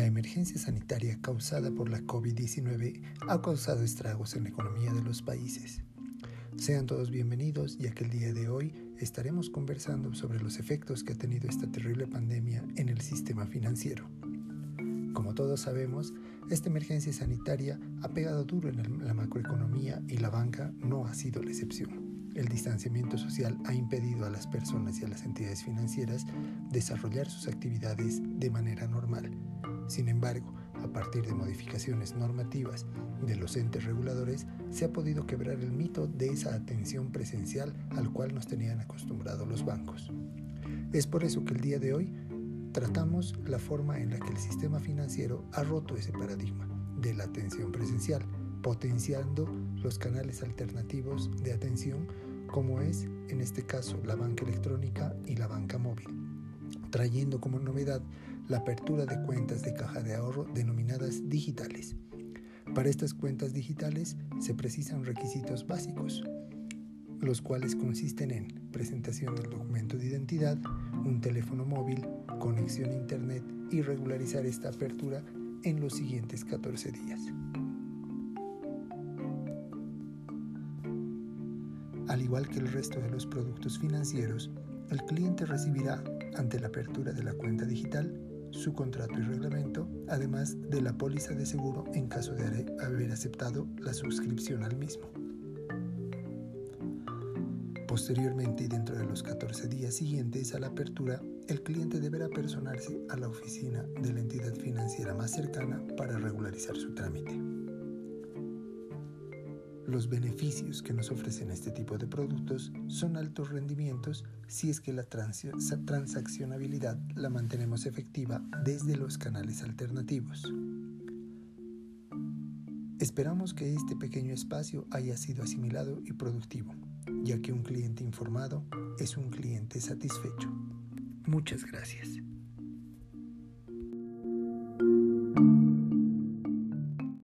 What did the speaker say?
emergencia sanitaria causada por la COVID-19 ha causado estragos en la economía de los países. Sean todos bienvenidos ya que el día de hoy estaremos conversando sobre los efectos que ha tenido esta terrible pandemia en el sistema financiero. Como todos sabemos, esta emergencia sanitaria ha pegado duro en la macroeconomía y la banca no ha sido la excepción. El distanciamiento social ha impedido a las personas y a las entidades financieras desarrollar sus actividades de manera normal. Sin embargo, a partir de modificaciones normativas de los entes reguladores, se ha podido quebrar el mito de esa atención presencial al cual nos tenían acostumbrados los bancos. Es por eso que el día de hoy tratamos la forma en la que el sistema financiero ha roto ese paradigma de la atención presencial potenciando los canales alternativos de atención como es en este caso la banca electrónica y la banca móvil, trayendo como novedad la apertura de cuentas de caja de ahorro denominadas digitales. Para estas cuentas digitales se precisan requisitos básicos, los cuales consisten en presentación del documento de identidad, un teléfono móvil, conexión a Internet y regularizar esta apertura en los siguientes 14 días. Al igual que el resto de los productos financieros, el cliente recibirá, ante la apertura de la cuenta digital, su contrato y reglamento, además de la póliza de seguro en caso de haber aceptado la suscripción al mismo. Posteriormente y dentro de los 14 días siguientes a la apertura, el cliente deberá personarse a la oficina de la entidad financiera más cercana para regularizar su trámite. Los beneficios que nos ofrecen este tipo de productos son altos rendimientos si es que la transaccionabilidad la mantenemos efectiva desde los canales alternativos. Esperamos que este pequeño espacio haya sido asimilado y productivo, ya que un cliente informado es un cliente satisfecho. Muchas gracias.